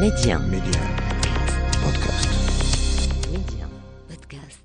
Média. Média. Podcast. Média. Podcast.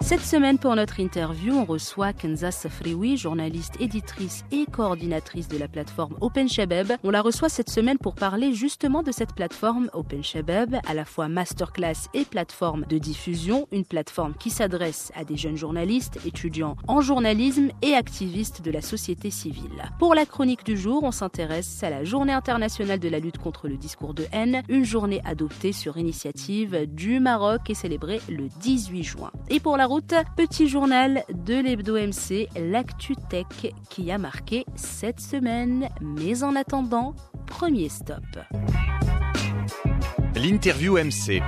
Cette semaine, pour notre interview, on reçoit Kenza Safrioui, journaliste, éditrice et coordinatrice de la plateforme Open Shabab. On la reçoit cette semaine pour parler justement de cette plateforme Open Shabab, à la fois masterclass et plateforme de diffusion, une plateforme qui s'adresse à des jeunes journalistes, étudiants en journalisme et activistes de la société civile. Pour la chronique du jour, on s'intéresse à la Journée internationale de la lutte contre le discours de haine, une journée adoptée sur initiative du Maroc et célébrée le 18 juin. La route, petit journal de l'Hebdo MC, l'actu tech qui a marqué cette semaine. Mais en attendant, premier stop. L'interview MC.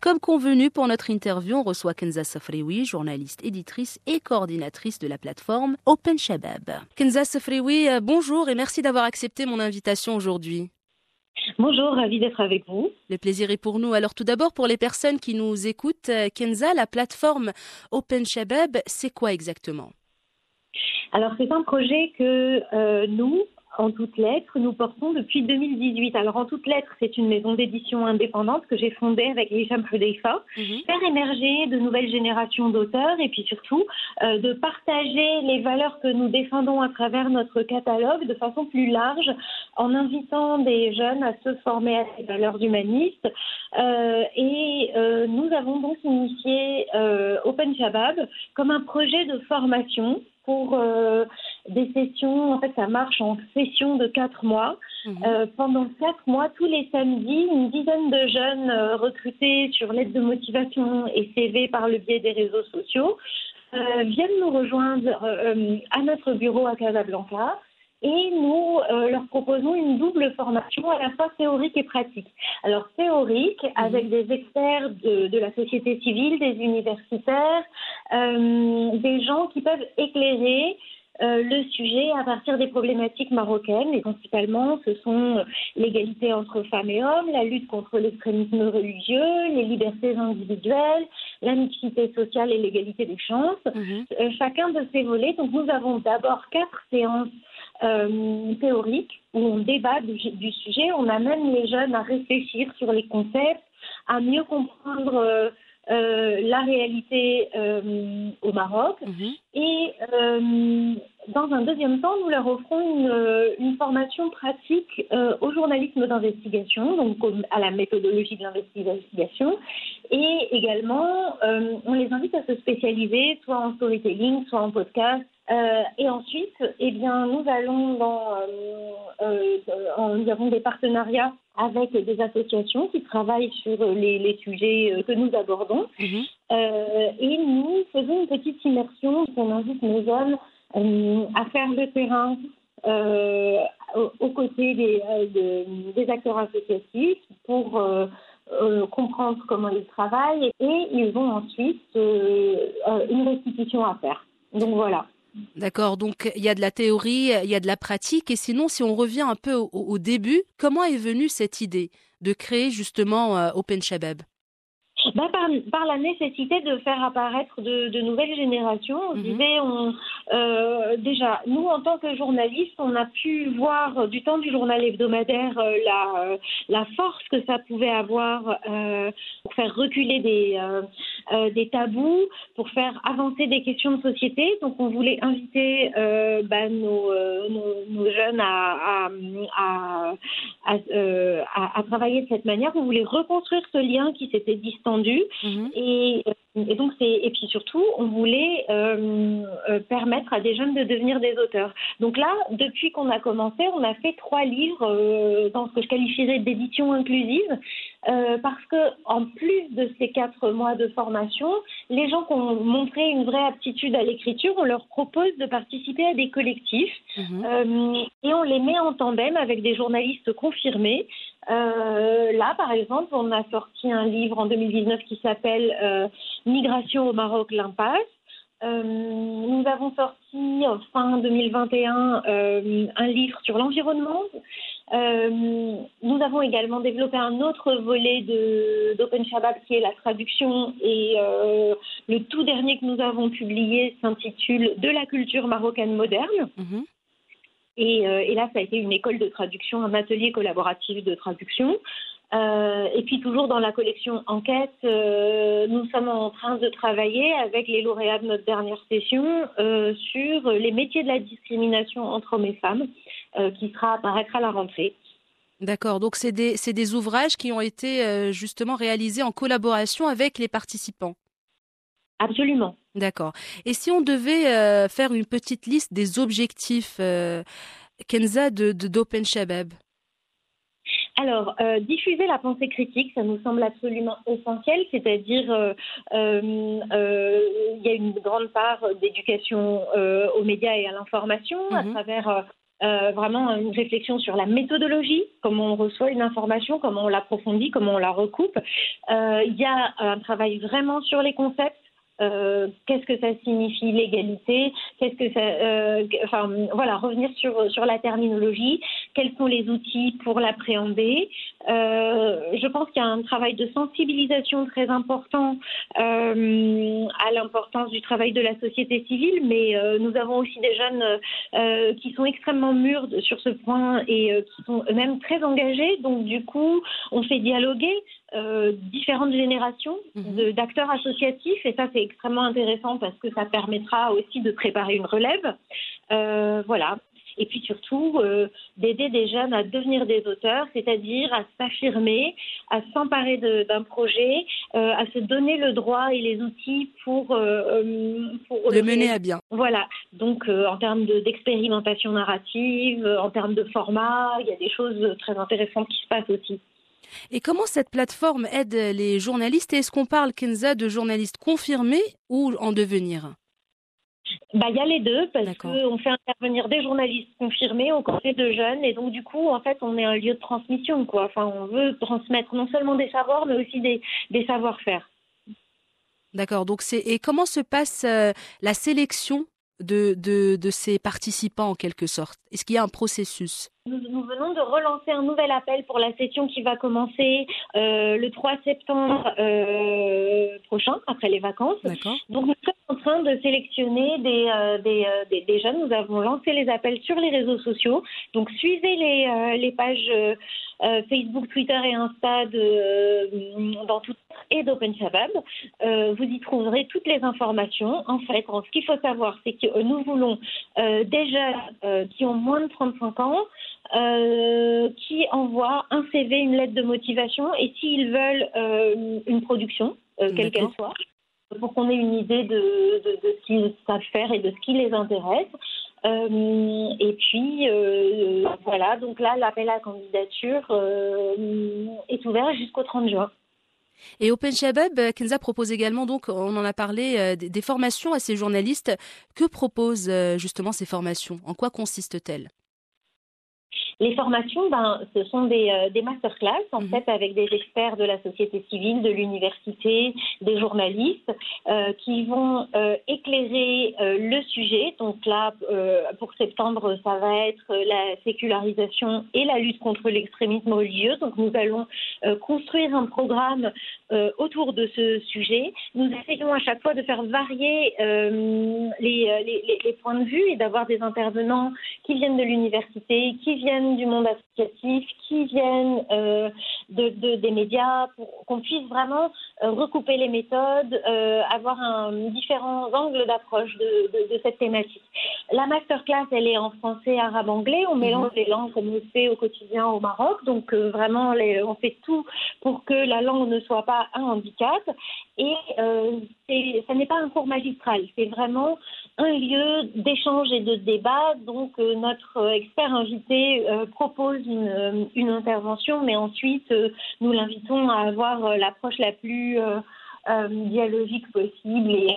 Comme convenu pour notre interview, on reçoit Kenza Safrioui, journaliste, éditrice et coordinatrice de la plateforme Open Shabab. Kenza Safrioui, euh, bonjour et merci d'avoir accepté mon invitation aujourd'hui. Bonjour, ravi d'être avec vous. Le plaisir est pour nous. Alors tout d'abord, pour les personnes qui nous écoutent, euh, Kenza, la plateforme Open Shabab, c'est quoi exactement? Alors c'est un projet que euh, nous, en toutes lettres, nous portons depuis 2018. Alors, en toutes lettres, c'est une maison d'édition indépendante que j'ai fondée avec Hicham Hudeifa, Mhm. faire émerger de nouvelles générations d'auteurs et puis surtout euh, de partager les valeurs que nous défendons à travers notre catalogue de façon plus large en invitant des jeunes à se former à ces valeurs humanistes. Euh, et euh, nous avons donc initié Open Shabab comme un projet de formation pour euh, des sessions. En fait, ça marche en sessions de quatre mois. Mhm. Euh, pendant quatre mois, tous les samedis, une dizaine de jeunes euh, recrutés sur l'aide de motivation et CV par le biais des réseaux sociaux viennent nous rejoindre à notre bureau à Casablanca. Et nous euh, leur proposons une double formation à la fois théorique et pratique. Alors théorique avec des experts de, de la société civile, des universitaires, euh, des gens qui peuvent éclairer euh, le sujet à partir des problématiques marocaines et principalement ce sont l'égalité entre femmes et hommes, la lutte contre l'extrémisme religieux, les libertés individuelles, la mixité sociale et l'égalité des chances. Mhm. Euh, chacun de ces volets. Donc nous avons d'abord quatre séances euh, théoriques où on débat du, du sujet, on amène les jeunes à réfléchir sur les concepts, à mieux comprendre euh, euh, la réalité au Maroc. Mhm. Et euh, dans un deuxième temps, nous leur offrons une, euh, une formation pratique euh, au journalisme d'investigation, donc à la méthodologie de l'investigation. Et également, euh, on les invite à se spécialiser soit en storytelling, soit en podcast. Euh, et ensuite, eh bien, nous allons dans, nous avons des partenariats avec des associations qui travaillent sur les, les sujets que nous abordons. Mhm. Euh, et nous faisons une petite immersion. On invite nos euh, à faire le terrain euh, aux, côtés des, euh, de- des acteurs associatifs pour euh, euh, comprendre comment ils travaillent et ils ont ensuite euh, euh, une restitution à faire. Donc voilà. D'accord, donc il y a de la théorie, il y a de la pratique, et sinon, si on revient un peu au, au début, comment est venue cette idée de créer justement euh, Open Shabab? Ben, par, par la nécessité de faire apparaître de, de nouvelles générations. On Mhm. disait, on, euh, déjà, nous, en tant que journalistes, on a pu voir du temps du journal hebdomadaire euh, la, euh, la force que ça pouvait avoir pour faire reculer des, des tabous, pour faire avancer des questions de société. Donc, on voulait inviter ben, nos, nos, nos jeunes à, à, à, à, à- à travailler de cette manière. On voulait reconstruire ce lien qui s'était Mhm. Et, et donc c'est et puis surtout on voulait euh, euh, permettre à des jeunes de devenir des auteurs. Donc là, depuis qu'on a commencé, on a fait trois livres euh, dans ce que je qualifierais d'édition inclusive, parce que en plus de ces quatre mois de formation, les gens qui ont montré une vraie aptitude à l'écriture, on leur propose de participer à des collectifs Mhm. et on les met en tandem avec des journalistes confirmés là, par exemple, on a sorti un livre en 2019 qui s'appelle Migration au Maroc, l'impasse. nous avons sorti fin 2021 un livre sur l'environnement. nous avons également développé un autre volet d'Open Shabab qui est la traduction et le tout dernier que nous avons publié s'intitule De la culture marocaine moderne. Mhm. Euh, et, là, ça a été une école de traduction, un atelier collaboratif de traduction. Euh, et puis toujours dans la collection Enquête, euh, nous sommes en train de travailler avec les lauréats de notre dernière session sur les métiers de la discrimination entre hommes et femmes, qui sera apparaître à la rentrée. D'accord, donc c'est des, ouvrages qui ont été justement réalisés en collaboration avec les participants. Absolument. D'accord. Et si on devait euh, faire une petite liste des objectifs, euh, Kenza, de d'Open Shabab alors, euh, diffuser la pensée critique, ça nous semble absolument essentiel, c'est-à-dire il y a une grande part d'éducation aux médias et à l'information à mhm. travers vraiment une réflexion sur la méthodologie, comment on reçoit une information, comment on l'approfondit, comment on la recoupe. Il y a un travail vraiment sur les concepts, euh, qu'est-ce que ça signifie l'égalité, qu'est-ce que ça, euh, enfin voilà, revenir sur sur la terminologie, quels sont les outils pour l'appréhender? Euh, je pense qu'il y a un travail de sensibilisation très important à l'importance du travail de la société civile, mais nous avons aussi des jeunes qui sont extrêmement mûrs sur ce point et qui sont eux-mêmes très engagés. Donc du coup, on fait dialoguer euh, différentes générations mhm. d'acteurs associatifs et ça c'est extrêmement intéressant parce que ça permettra aussi de préparer une relève. Euh, voilà. Et puis surtout euh, d'aider des jeunes à devenir des auteurs, c'est-à-dire à s'affirmer, à s'emparer d'un projet, à se donner le droit et les outils pour, pour le mener à bien. Voilà. Donc en termes d'expérimentation narrative, en termes de format, il y a des choses très intéressantes qui se passent aussi. Et comment cette plateforme aide les journalistes Et est-ce qu'on parle, Kenza, de journalistes confirmés ou en devenir? Bah, il y a les deux, parce qu'on fait intervenir des journalistes confirmés, on fait de jeunes, et donc du coup, en fait, on est un lieu de transmission, quoi. Enfin, on veut transmettre non seulement des savoirs, mais aussi des, savoir-faire. D'accord. Donc, c'est et comment se passe euh, la sélection de, de, de ces participants en quelque sorte? Est-ce qu'il y a un processus? Nous, venons de relancer un nouvel appel pour la session qui va commencer euh, le 3 septembre euh, prochain, après les vacances. Donc nous sommes en train de sélectionner des, euh, des, des, des, jeunes. Nous avons lancé les appels sur les réseaux sociaux. Donc suivez les, les pages Facebook, Twitter et Insta de, dans tout et d'Open Shabab. vous y trouverez toutes les informations. En fait, ce qu'il faut savoir, c'est que nous voulons des jeunes qui ont moins de 35 ans, euh, qui envoient un CV, une lettre de motivation, et s'ils veulent euh, une production, euh, quelle qu'elle soit, pour qu'on ait une idée de, de, de ce qu'ils savent faire et de ce qui les intéresse. et puis voilà, donc là, l'appel à candidature est ouvert jusqu'au 30 juin. Et Open Shabab, Kenza propose également, donc, on en a parlé, des formations à ces journalistes. Que proposent justement ces formations? En quoi consistent-elles? Les formations, ben, ce sont des, euh, des masterclass, en mhm. fait, avec des experts de la société civile, de l'université, des journalistes, euh, qui vont euh, éclairer le sujet. Donc là, pour septembre, ça va être la sécularisation et la lutte contre l'extrémisme religieux. Donc nous allons construire un programme autour de ce sujet. Nous essayons à chaque fois de faire varier les, les, les points de vue et d'avoir des intervenants qui viennent de l'université, qui viennent du monde associatif, qui viennent euh, de, des médias, pour qu'on puisse vraiment euh, recouper les méthodes, euh, avoir un, différents angles d'approche de, de, cette thématique. La masterclass, elle est en français, arabe, anglais. On mélange mhm. les langues comme on le fait au quotidien au Maroc. Donc vraiment, les, on fait tout pour que la langue ne soit pas un handicap. Et ça n'est pas un cours magistral, c'est vraiment un lieu d'échange et de débat. Donc notre expert invité euh, propose une, euh, une, intervention, mais ensuite euh, nous l'invitons à avoir l'approche la plus euh, dialogique possible et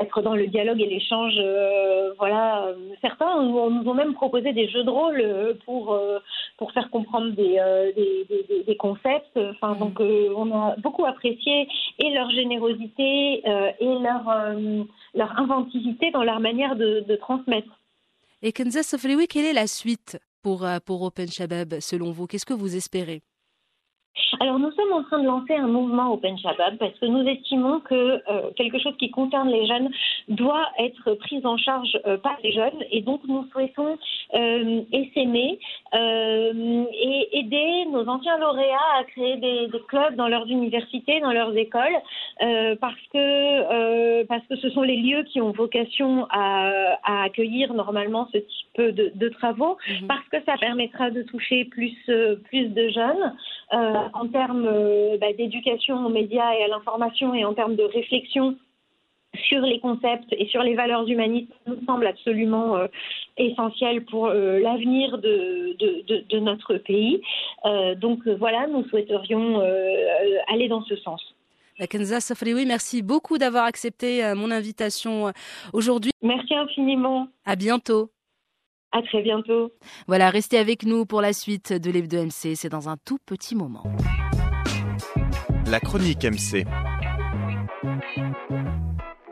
être dans le dialogue et l'échange. voilà, certains nous ont même proposé des jeux de rôle pour pour faire comprendre des des, des, concepts. Enfin, mmh. donc on a beaucoup apprécié et leur générosité et leur leur inventivité dans leur manière de, de transmettre. Et Kansas Sofriwi, quelle est la suite pour, euh, pour Open Shabab selon vous? Qu'est-ce que vous espérez? Alors nous sommes en train de lancer un mouvement Open Shabab parce que nous estimons que euh, quelque chose qui concerne les jeunes doit être pris en charge euh, par les jeunes et donc nous souhaitons euh, essaimer et aider nos anciens lauréats à créer des, clubs dans leurs universités, dans leurs écoles parce que parce que ce sont les lieux qui ont vocation à, accueillir normalement ce type de, travaux mhm. parce que ça permettra de toucher plus plus de jeunes en termes euh, bah, d'éducation aux médias et à l'information et en termes de réflexion sur les concepts et sur les valeurs humanistes nous semble absolument euh, essentiel pour euh, l'avenir de, de, notre pays. donc voilà, nous souhaiterions aller dans ce sens. Kenza Safrioui, merci beaucoup d'avoir accepté mon invitation aujourd'hui. Merci infiniment. À bientôt. À très bientôt. Voilà, restez avec nous pour la suite de l'Ebdo MC. C'est dans un tout petit moment. La chronique MC.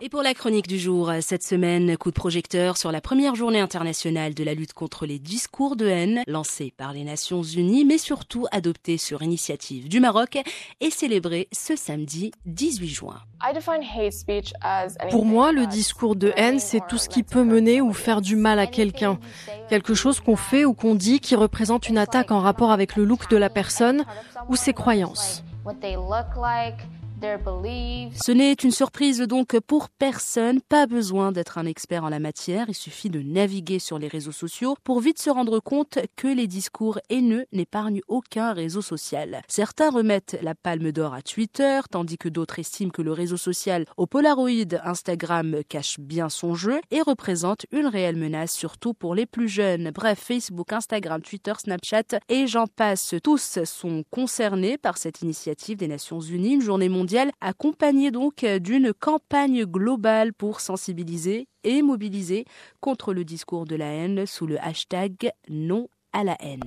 Et pour la chronique du jour, cette semaine, coup de projecteur sur la première journée internationale de la lutte contre les discours de haine, lancée par les Nations Unies, mais surtout adoptée sur initiative du Maroc et célébrée ce samedi 18 juin. Pour moi, le discours de haine, c'est tout ce qui peut mener ou faire du mal à quelqu'un. Quelque chose qu'on fait ou qu'on dit qui représente une attaque en rapport avec le look de la personne ou ses croyances. Ce n'est une surprise donc pour personne, pas besoin d'être un expert en la matière, il suffit de naviguer sur les réseaux sociaux pour vite se rendre compte que les discours haineux n'épargnent aucun réseau social. Certains remettent la palme d'or à Twitter, tandis que d'autres estiment que le réseau social au Polaroid Instagram cache bien son jeu et représente une réelle menace, surtout pour les plus jeunes. Bref, Facebook, Instagram, Twitter, Snapchat et j'en passe, tous sont concernés par cette initiative des Nations Unies, une journée mondiale accompagné donc d'une campagne globale pour sensibiliser et mobiliser contre le discours de la haine sous le hashtag non à la haine.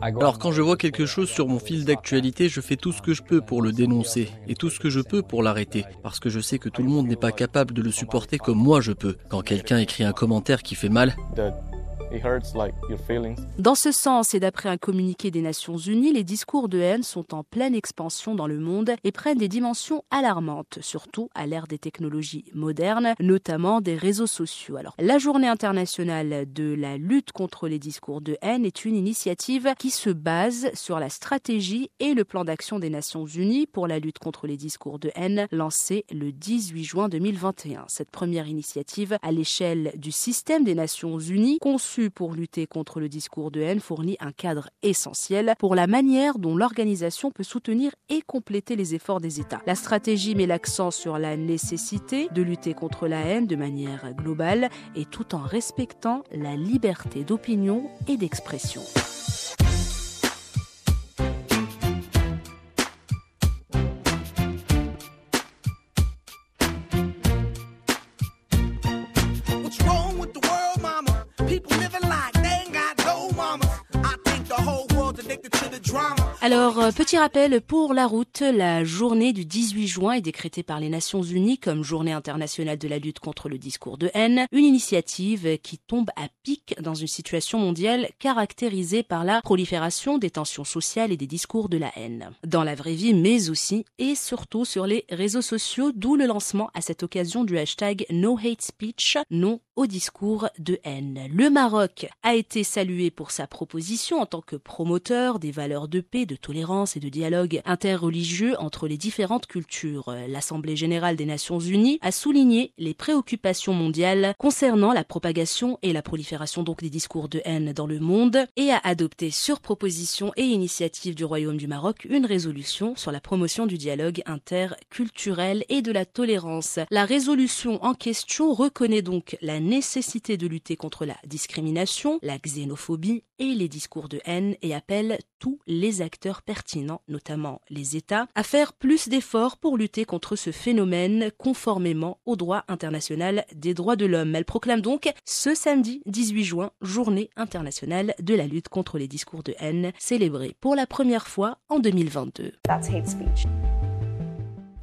Alors quand je vois quelque chose sur mon fil d'actualité, je fais tout ce que je peux pour le dénoncer et tout ce que je peux pour l'arrêter, parce que je sais que tout le monde n'est pas capable de le supporter comme moi je peux. Quand quelqu'un écrit un commentaire qui fait mal, dans ce sens, et d'après un communiqué des Nations Unies, les discours de haine sont en pleine expansion dans le monde et prennent des dimensions alarmantes, surtout à l'ère des technologies modernes, notamment des réseaux sociaux. Alors, la Journée internationale de la lutte contre les discours de haine est une initiative qui se base sur la stratégie et le plan d'action des Nations Unies pour la lutte contre les discours de haine lancé le 18 juin 2021. Cette première initiative à l'échelle du système des Nations Unies conçue pour lutter contre le discours de haine fournit un cadre essentiel pour la manière dont l'organisation peut soutenir et compléter les efforts des États. La stratégie met l'accent sur la nécessité de lutter contre la haine de manière globale et tout en respectant la liberté d'opinion et d'expression. Alors, euh, petit rappel pour la route, la journée du 18 juin est décrétée par les Nations Unies comme journée internationale de la lutte contre le discours de haine, une initiative qui tombe à pic dans une situation mondiale caractérisée par la prolifération des tensions sociales et des discours de la haine. Dans la vraie vie, mais aussi et surtout sur les réseaux sociaux, d'où le lancement à cette occasion du hashtag No Hate Speech, non au discours de haine. Le Maroc a été salué pour sa proposition en tant que promoteur des valeurs de paix, de tolérance et de dialogue interreligieux entre les différentes cultures. L'Assemblée générale des Nations unies a souligné les préoccupations mondiales concernant la propagation et la prolifération donc des discours de haine dans le monde et a adopté sur proposition et initiative du Royaume du Maroc une résolution sur la promotion du dialogue interculturel et de la tolérance. La résolution en question reconnaît donc la nécessité de lutter contre la discrimination, la xénophobie et les discours de haine et appelle tous les acteurs pertinents, notamment les États, à faire plus d'efforts pour lutter contre ce phénomène conformément au droit international des droits de l'homme. Elle proclame donc ce samedi 18 juin journée internationale de la lutte contre les discours de haine, célébrée pour la première fois en 2022.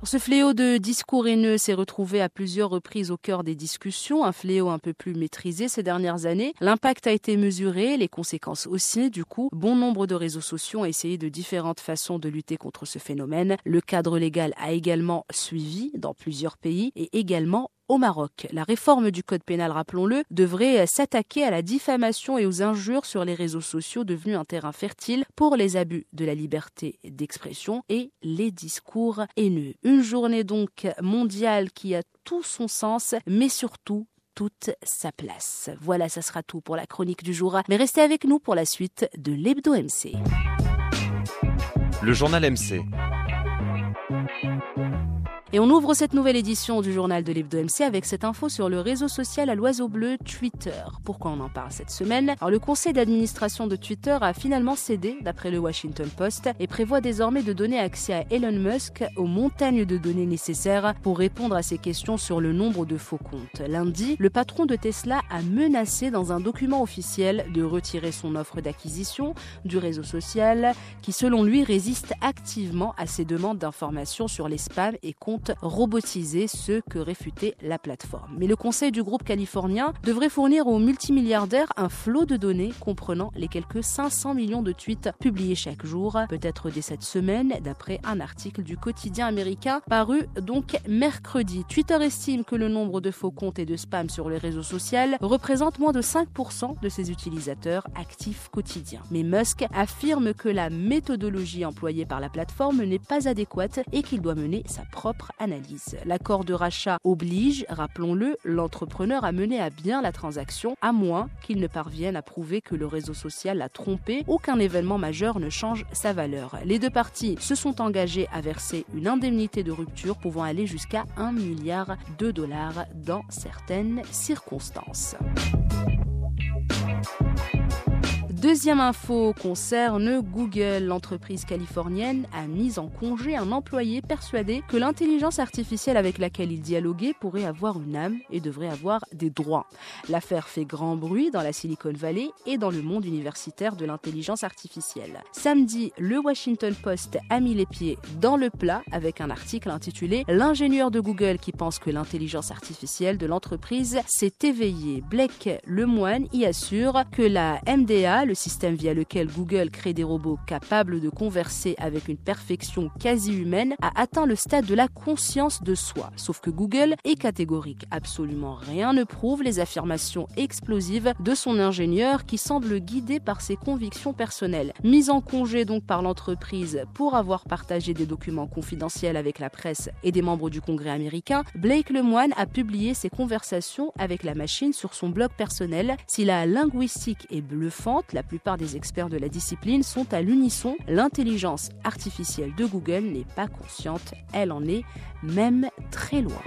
Ce fléau de discours haineux s'est retrouvé à plusieurs reprises au cœur des discussions, un fléau un peu plus maîtrisé ces dernières années. L'impact a été mesuré, les conséquences aussi. Du coup, bon nombre de réseaux sociaux ont essayé de différentes façons de lutter contre ce phénomène. Le cadre légal a également suivi dans plusieurs pays et également au Maroc. La réforme du code pénal, rappelons-le, devrait s'attaquer à la diffamation et aux injures sur les réseaux sociaux devenus un terrain fertile pour les abus de la liberté d'expression et les discours haineux. Une journée donc mondiale qui a tout son sens, mais surtout toute sa place. Voilà, ça sera tout pour la chronique du jour. Mais restez avec nous pour la suite de l'Hebdo MC. Le journal MC. Et on ouvre cette nouvelle édition du journal de l'Hebdo MC avec cette info sur le réseau social à l'oiseau bleu Twitter. Pourquoi on en parle cette semaine? Alors le conseil d'administration de Twitter a finalement cédé, d'après le Washington Post, et prévoit désormais de donner accès à Elon Musk aux montagnes de données nécessaires pour répondre à ses questions sur le nombre de faux comptes. Lundi, le patron de Tesla a menacé dans un document officiel de retirer son offre d'acquisition du réseau social qui selon lui résiste activement à ses demandes d'informations sur les spams et comptes robotiser ce que réfutait la plateforme. Mais le conseil du groupe californien devrait fournir aux multimilliardaires un flot de données comprenant les quelques 500 millions de tweets publiés chaque jour, peut-être dès cette semaine, d'après un article du quotidien américain paru donc mercredi. Twitter estime que le nombre de faux comptes et de spam sur les réseaux sociaux représente moins de 5% de ses utilisateurs actifs quotidiens. Mais Musk affirme que la méthodologie employée par la plateforme n'est pas adéquate et qu'il doit mener sa propre L'accord de rachat oblige, rappelons-le, l'entrepreneur à mener à bien la transaction, à moins qu'il ne parvienne à prouver que le réseau social l'a trompé ou qu'un événement majeur ne change sa valeur. Les deux parties se sont engagées à verser une indemnité de rupture pouvant aller jusqu'à 1 milliard de dollars dans certaines circonstances. Deuxième info concerne Google. L'entreprise californienne a mis en congé un employé persuadé que l'intelligence artificielle avec laquelle il dialoguait pourrait avoir une âme et devrait avoir des droits. L'affaire fait grand bruit dans la Silicon Valley et dans le monde universitaire de l'intelligence artificielle. Samedi, le Washington Post a mis les pieds dans le plat avec un article intitulé L'ingénieur de Google qui pense que l'intelligence artificielle de l'entreprise s'est éveillée. Blake Lemoine y assure que la MDA, le système via lequel Google crée des robots capables de converser avec une perfection quasi humaine, a atteint le stade de la conscience de soi. Sauf que Google est catégorique. Absolument rien ne prouve les affirmations explosives de son ingénieur qui semble guidé par ses convictions personnelles. Mise en congé donc par l'entreprise pour avoir partagé des documents confidentiels avec la presse et des membres du Congrès américain, Blake Lemoine a publié ses conversations avec la machine sur son blog personnel. Si la linguistique est bluffante, la plupart des experts de la discipline sont à l'unisson. L'intelligence artificielle de Google n'est pas consciente, elle en est même très loin.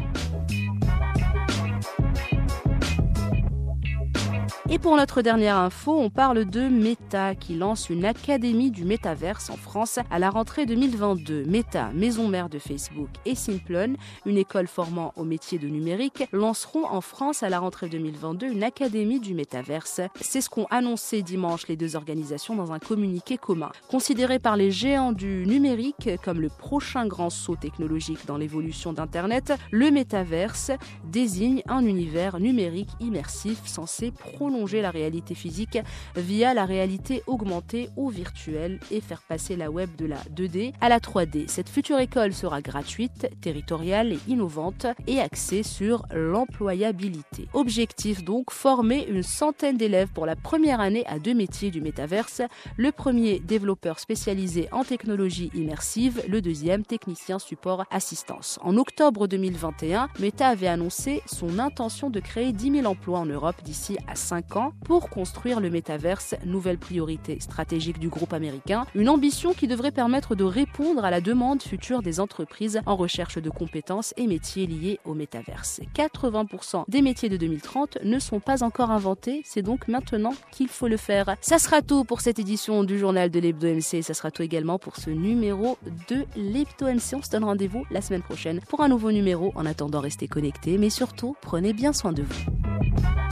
Et pour notre dernière info, on parle de Meta qui lance une académie du métaverse en France à la rentrée 2022. Meta, maison mère de Facebook, et Simplon, une école formant au métier de numérique, lanceront en France à la rentrée 2022 une académie du métaverse. C'est ce qu'ont annoncé dimanche les deux organisations dans un communiqué commun. Considéré par les géants du numérique comme le prochain grand saut technologique dans l'évolution d'Internet, le métaverse désigne un univers numérique immersif censé prolonger la réalité physique via la réalité augmentée ou virtuelle et faire passer la web de la 2D à la 3D. Cette future école sera gratuite, territoriale et innovante et axée sur l'employabilité. Objectif donc, former une centaine d'élèves pour la première année à deux métiers du métaverse. Le premier développeur spécialisé en technologie immersive, le deuxième technicien support assistance. En octobre 2021, Meta avait annoncé son intention de créer 10 000 emplois en Europe d'ici à 5 5 ans pour construire le métaverse, nouvelle priorité stratégique du groupe américain, une ambition qui devrait permettre de répondre à la demande future des entreprises en recherche de compétences et métiers liés au métaverse. 80% des métiers de 2030 ne sont pas encore inventés, c'est donc maintenant qu'il faut le faire. Ça sera tout pour cette édition du journal de l'Hebdo MC, ça sera tout également pour ce numéro de l'Hebdo MC. On se donne rendez-vous la semaine prochaine pour un nouveau numéro. En attendant, restez connectés, mais surtout, prenez bien soin de vous.